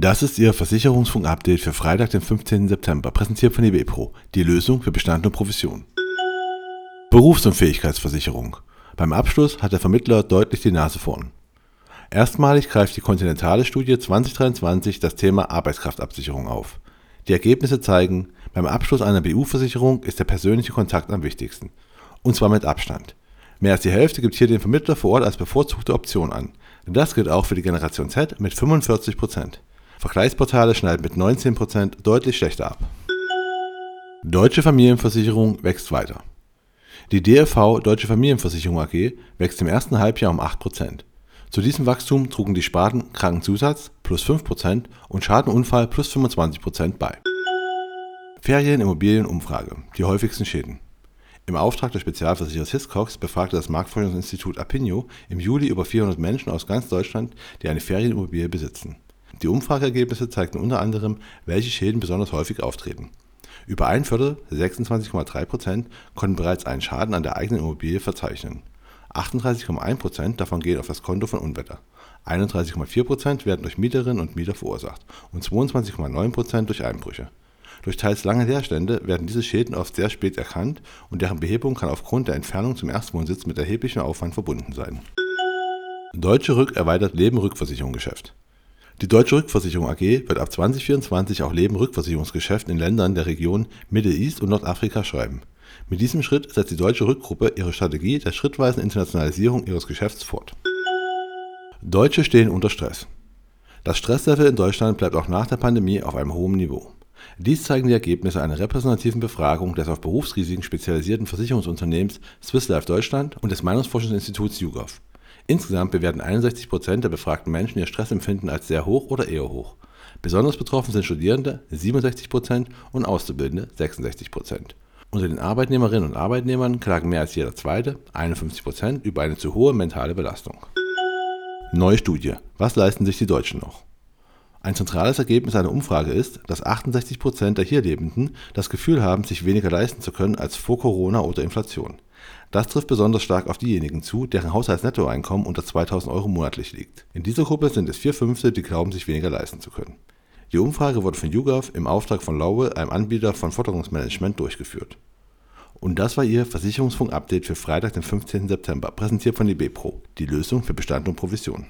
Das ist Ihr Versicherungsfunk-Update für Freitag, den 15. September, präsentiert von eBepro, die Lösung für Bestand und Provision. Berufsunfähigkeitsversicherung. Beim Abschluss hat der Vermittler deutlich die Nase vorn. Erstmalig greift die kontinentale Studie 2023 das Thema Arbeitskraftabsicherung auf. Die Ergebnisse zeigen, beim Abschluss einer BU-Versicherung ist der persönliche Kontakt am wichtigsten. Und zwar mit Abstand. Mehr als die Hälfte gibt hier den Vermittler vor Ort als bevorzugte Option an. Das gilt auch für die Generation Z mit 45%. Vergleichsportale schneiden mit 19% deutlich schlechter ab. Deutsche Familienversicherung wächst weiter. Die DRV Deutsche Familienversicherung AG wächst im ersten Halbjahr um 8%. Zu diesem Wachstum trugen die Sparten Krankenzusatz plus 5% und Schadenunfall plus 25% bei. Ferienimmobilienumfrage. Die häufigsten Schäden. Im Auftrag des Spezialversicherers Hiscox befragte das Marktforschungsinstitut Apinio im Juli über 400 Menschen aus ganz Deutschland, die eine Ferienimmobilie besitzen. Die Umfrageergebnisse zeigten unter anderem, welche Schäden besonders häufig auftreten. Über ein Viertel, 26,3% konnten bereits einen Schaden an der eigenen Immobilie verzeichnen 38,1% davon gehen auf das Konto von Unwetter, 31,4% werden durch Mieterinnen und Mieter verursacht und 22,9% durch Einbrüche. Durch teils lange Leerstände werden diese Schäden oft sehr spät erkannt und deren Behebung kann aufgrund der Entfernung zum Erstwohnsitz mit erheblichem Aufwand verbunden sein. Deutsche Rück erweitert Leben-Rückversicherung-Geschäft. Die Deutsche Rückversicherung AG wird ab 2024 auch Leben-Rückversicherungsgeschäft in Ländern der Region Middle East und Nordafrika schreiben mit diesem Schritt setzt die Deutsche Rückgruppe ihre Strategie der schrittweisen Internationalisierung ihres Geschäfts fort. Deutsche stehen unter Stress. Das Stresslevel in Deutschland bleibt auch nach der Pandemie auf einem hohen Niveau. Dies zeigen die Ergebnisse einer repräsentativen Befragung des auf Berufsrisiken spezialisierten Versicherungsunternehmens Swiss Life Deutschland und des Meinungsforschungsinstituts YouGov. Insgesamt bewerten 61% der befragten Menschen ihr Stressempfinden als sehr hoch oder eher hoch. Besonders betroffen sind Studierende 67% und Auszubildende 66%. Unter den Arbeitnehmerinnen und Arbeitnehmern klagen mehr als jeder Zweite, 51 Prozent, über eine zu hohe mentale Belastung. Neue Studie. Was leisten sich die Deutschen noch? Ein zentrales Ergebnis einer Umfrage ist, dass 68 Prozent der hier Lebenden das Gefühl haben, sich weniger leisten zu können als vor Corona oder Inflation. Das trifft besonders stark auf diejenigen zu, deren Haushaltsnettoeinkommen unter 2000 Euro monatlich liegt. In dieser Gruppe sind es vier Fünfte, die glauben, sich weniger leisten zu können. Die Umfrage wurde von YouGov im Auftrag von Laue, einem Anbieter von Forderungsmanagement, durchgeführt. Und das war Ihr Versicherungsfunk-Update für Freitag, den 15. September, präsentiert von DB Pro, die Lösung für Bestand und Provision.